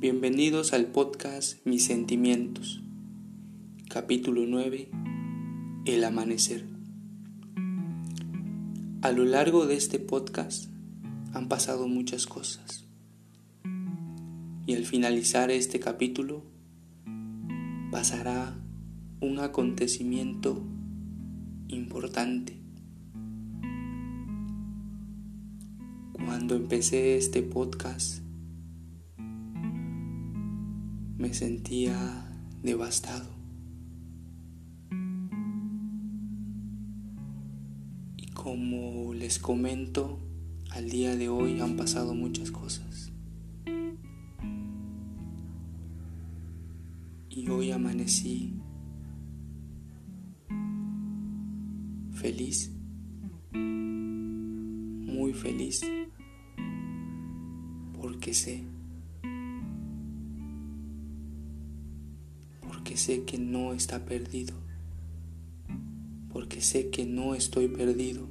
Bienvenidos al podcast Mis Sentimientos, capítulo 9, El Amanecer. A lo largo de este podcast han pasado muchas cosas y al finalizar este capítulo pasará un acontecimiento importante. Cuando empecé este podcast me sentía devastado. Y como les comento, al día de hoy han pasado muchas cosas. Y hoy amanecí feliz, muy feliz, porque sé porque sé que no está perdido, porque sé que no estoy perdido.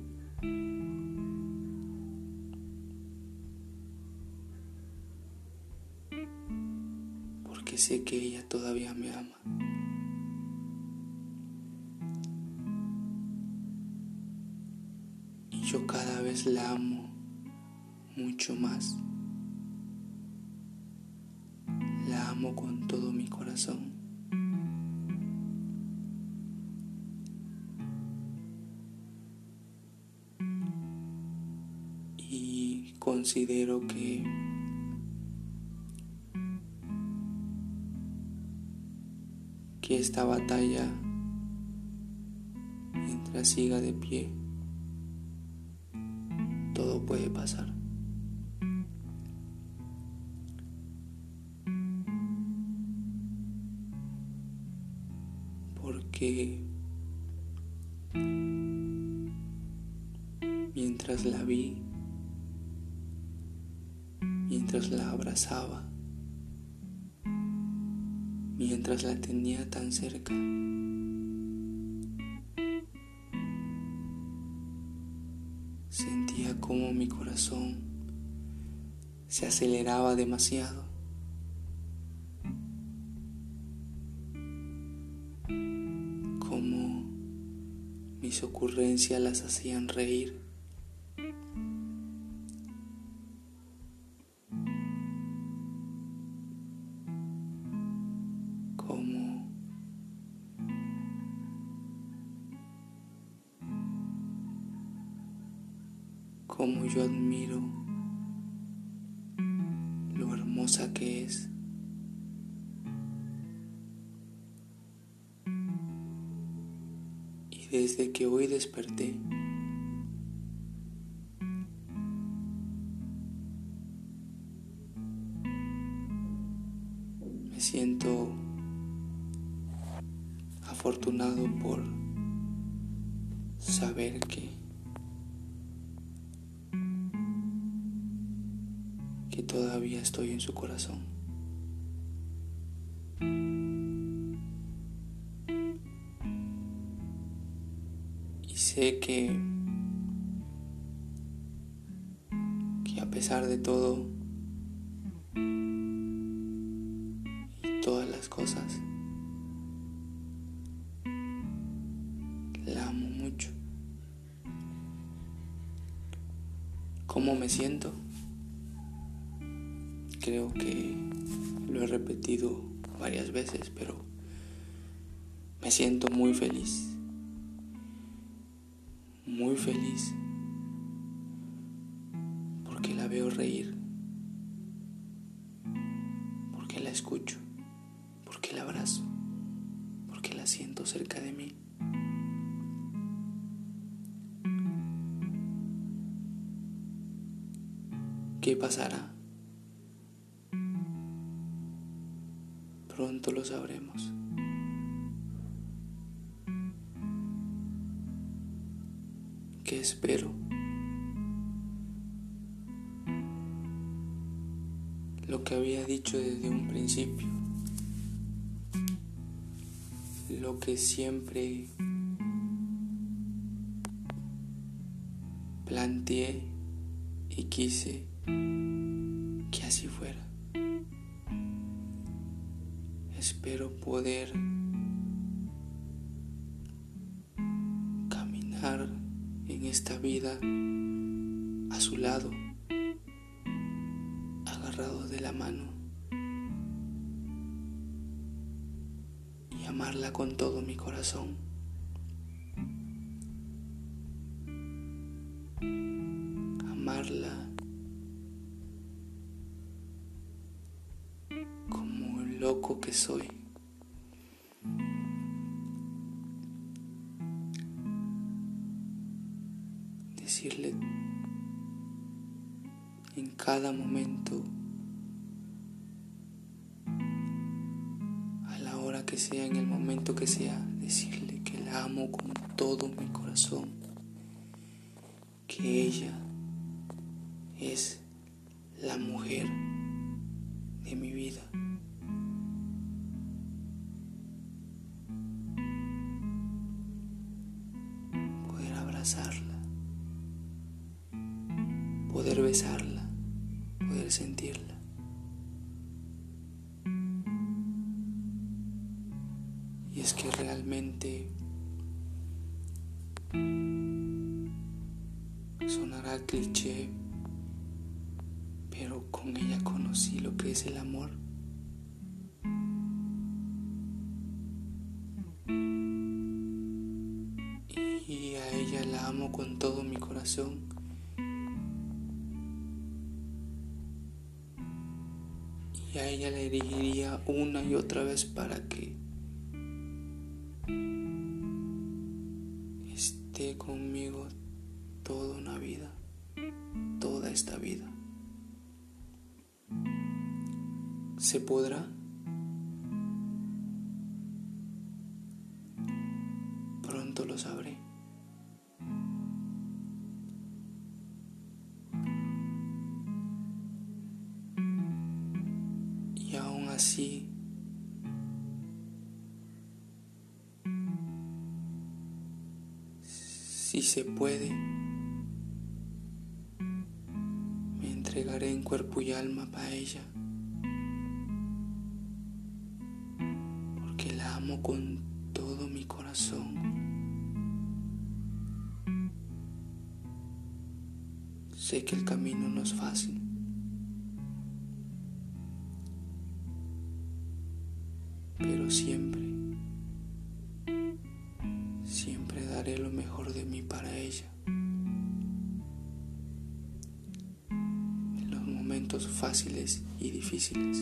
Porque sé que ella todavía me ama. Y yo cada vez la amo mucho más. La amo con todo mi corazón. Considero que que esta batalla mientras siga de pie todo puede pasar. Porque mientras la vi mientras la abrazaba, mientras la tenía tan cerca. Sentía como mi corazón se aceleraba demasiado. Como mis ocurrencias las hacían reír. Como yo admiro lo hermosa que es. Y desde que hoy desperté, me siento afortunado por saber que todavía estoy en su corazón. Y sé que, que a pesar de todo y todas las cosas, la amo mucho. ¿Cómo me siento? Creo que lo he repetido varias veces, pero me siento muy feliz. Muy feliz. Porque la veo reír. Porque la escucho. Porque la abrazo. Porque la siento cerca de mí. ¿Qué pasará? Pronto lo sabremos. ¿Qué espero? Lo que había dicho desde un principio. Lo que siempre planteé y quise poder caminar en esta vida a su lado, agarrado de la mano y amarla con todo mi corazón. Amarla como loco que soy. Decirle en cada momento, a la hora que sea, en el momento que sea, decirle que la amo con todo mi corazón, que ella es la mujer de mi vida. Poder besarla, poder sentirla. Y es que realmente sonará cliché, pero con ella conocí lo que es el amor. Y a ella la amo con todo mi corazón. Y a ella le dirigiría una y otra vez para que esté conmigo toda una vida, toda esta vida. ¿Se podrá? Así. Si se puede, me entregaré en cuerpo y alma para ella, porque la amo con todo mi corazón. Sé que el camino no es fácil. Pero siempre, siempre daré lo mejor de mí para ella. En los momentos fáciles y difíciles,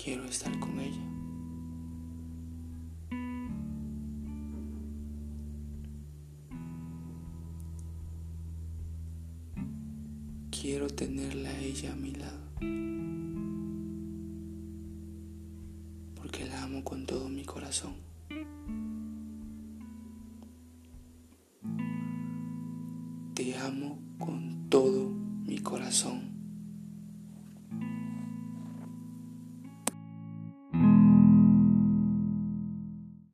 quiero estar con ella. Quiero tenerla a ella a mi lado. Todo mi corazón.